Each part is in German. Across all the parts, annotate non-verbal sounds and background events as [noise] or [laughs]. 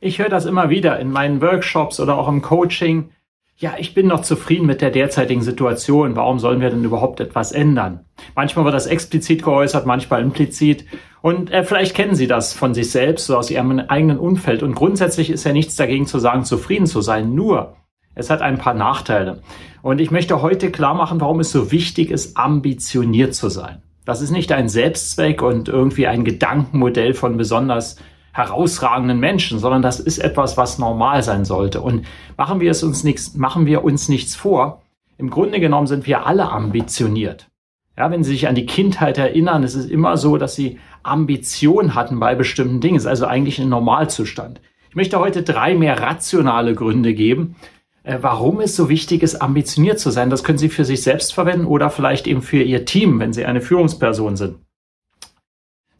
Ich höre das immer wieder in meinen Workshops oder auch im Coaching. Ja, ich bin noch zufrieden mit der derzeitigen Situation. Warum sollen wir denn überhaupt etwas ändern? Manchmal wird das explizit geäußert, manchmal implizit. Und äh, vielleicht kennen Sie das von sich selbst, so aus Ihrem eigenen Umfeld. Und grundsätzlich ist ja nichts dagegen zu sagen, zufrieden zu sein. Nur, es hat ein paar Nachteile. Und ich möchte heute klar machen, warum es so wichtig ist, ambitioniert zu sein. Das ist nicht ein Selbstzweck und irgendwie ein Gedankenmodell von besonders herausragenden Menschen, sondern das ist etwas, was normal sein sollte. Und machen wir es uns nichts, machen wir uns nichts vor. Im Grunde genommen sind wir alle ambitioniert. Ja, wenn Sie sich an die Kindheit erinnern, es ist immer so, dass Sie Ambition hatten bei bestimmten Dingen. Es ist also eigentlich ein Normalzustand. Ich möchte heute drei mehr rationale Gründe geben, äh, warum es so wichtig ist, ambitioniert zu sein. Das können Sie für sich selbst verwenden oder vielleicht eben für Ihr Team, wenn Sie eine Führungsperson sind.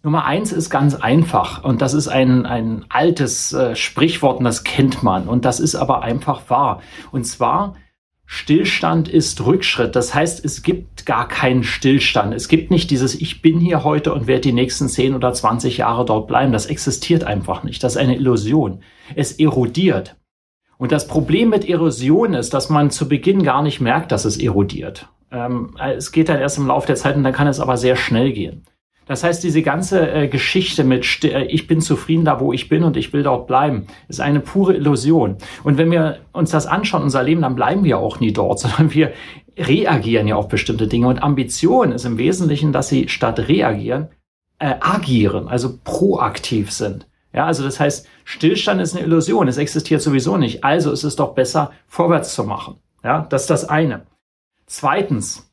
Nummer eins ist ganz einfach und das ist ein, ein altes äh, Sprichwort und das kennt man und das ist aber einfach wahr. Und zwar, Stillstand ist Rückschritt. Das heißt, es gibt gar keinen Stillstand. Es gibt nicht dieses Ich bin hier heute und werde die nächsten 10 oder 20 Jahre dort bleiben. Das existiert einfach nicht. Das ist eine Illusion. Es erodiert. Und das Problem mit Erosion ist, dass man zu Beginn gar nicht merkt, dass es erodiert. Ähm, es geht dann erst im Laufe der Zeit und dann kann es aber sehr schnell gehen. Das heißt, diese ganze äh, Geschichte mit äh, ich bin zufrieden da, wo ich bin und ich will dort bleiben, ist eine pure Illusion. Und wenn wir uns das anschauen, unser Leben, dann bleiben wir auch nie dort, [laughs] sondern wir reagieren ja auf bestimmte Dinge. Und Ambition ist im Wesentlichen, dass sie statt reagieren, äh, agieren, also proaktiv sind. Ja, also das heißt, Stillstand ist eine Illusion, es existiert sowieso nicht. Also ist es doch besser, vorwärts zu machen. Ja, das ist das eine. Zweitens,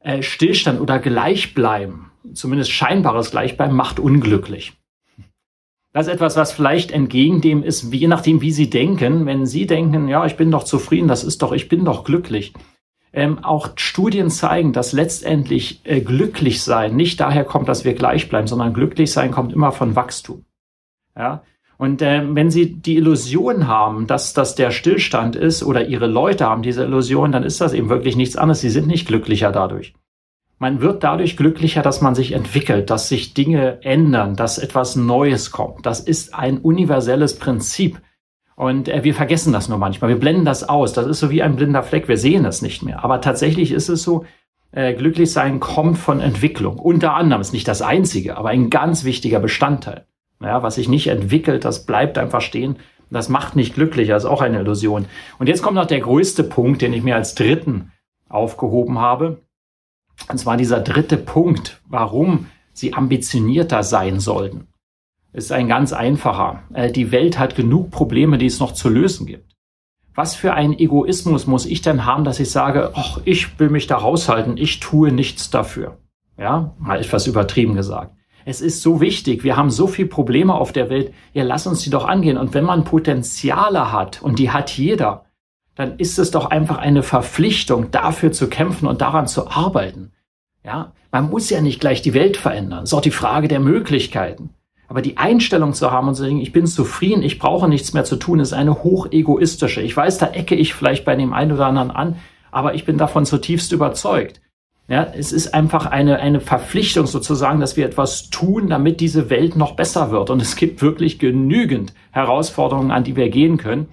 äh, Stillstand oder Gleichbleiben zumindest scheinbares Gleichbleiben macht unglücklich. Das ist etwas, was vielleicht entgegen dem ist, je nachdem, wie Sie denken. Wenn Sie denken, ja, ich bin doch zufrieden, das ist doch, ich bin doch glücklich. Ähm, auch Studien zeigen, dass letztendlich äh, glücklich sein nicht daher kommt, dass wir gleich bleiben, sondern glücklich sein kommt immer von Wachstum. Ja. Und äh, wenn Sie die Illusion haben, dass das der Stillstand ist oder Ihre Leute haben diese Illusion, dann ist das eben wirklich nichts anderes. Sie sind nicht glücklicher dadurch. Man wird dadurch glücklicher, dass man sich entwickelt, dass sich Dinge ändern, dass etwas Neues kommt. Das ist ein universelles Prinzip. Und äh, wir vergessen das nur manchmal. Wir blenden das aus. Das ist so wie ein blinder Fleck. Wir sehen es nicht mehr. Aber tatsächlich ist es so, äh, glücklich sein kommt von Entwicklung. Unter anderem ist nicht das einzige, aber ein ganz wichtiger Bestandteil. Ja, was sich nicht entwickelt, das bleibt einfach stehen. Das macht nicht glücklicher, ist auch eine Illusion. Und jetzt kommt noch der größte Punkt, den ich mir als dritten aufgehoben habe. Und zwar dieser dritte Punkt, warum sie ambitionierter sein sollten. Ist ein ganz einfacher. Äh, die Welt hat genug Probleme, die es noch zu lösen gibt. Was für ein Egoismus muss ich denn haben, dass ich sage, ach, ich will mich da raushalten, ich tue nichts dafür. Ja, mal etwas übertrieben gesagt. Es ist so wichtig, wir haben so viele Probleme auf der Welt, ja, lass uns die doch angehen. Und wenn man Potenziale hat, und die hat jeder, dann ist es doch einfach eine Verpflichtung, dafür zu kämpfen und daran zu arbeiten. Ja, man muss ja nicht gleich die Welt verändern. Das ist auch die Frage der Möglichkeiten. Aber die Einstellung zu haben und zu sagen, ich bin zufrieden, ich brauche nichts mehr zu tun, ist eine hochegoistische. Ich weiß, da ecke ich vielleicht bei dem einen oder anderen an, aber ich bin davon zutiefst überzeugt. Ja, es ist einfach eine, eine Verpflichtung sozusagen, dass wir etwas tun, damit diese Welt noch besser wird. Und es gibt wirklich genügend Herausforderungen, an die wir gehen können.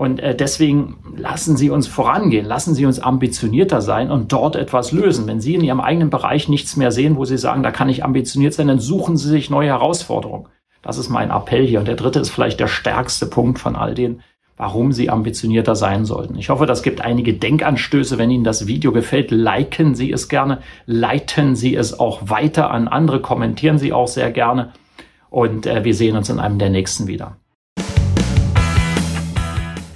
Und äh, deswegen lassen Sie uns vorangehen, lassen Sie uns ambitionierter sein und dort etwas lösen. Wenn Sie in Ihrem eigenen Bereich nichts mehr sehen, wo Sie sagen, da kann ich ambitioniert sein, dann suchen Sie sich neue Herausforderungen. Das ist mein Appell hier. Und der dritte ist vielleicht der stärkste Punkt von all denen, warum Sie ambitionierter sein sollten. Ich hoffe, das gibt einige Denkanstöße. Wenn Ihnen das Video gefällt, liken Sie es gerne, leiten Sie es auch weiter an andere, kommentieren Sie auch sehr gerne. Und äh, wir sehen uns in einem der nächsten wieder.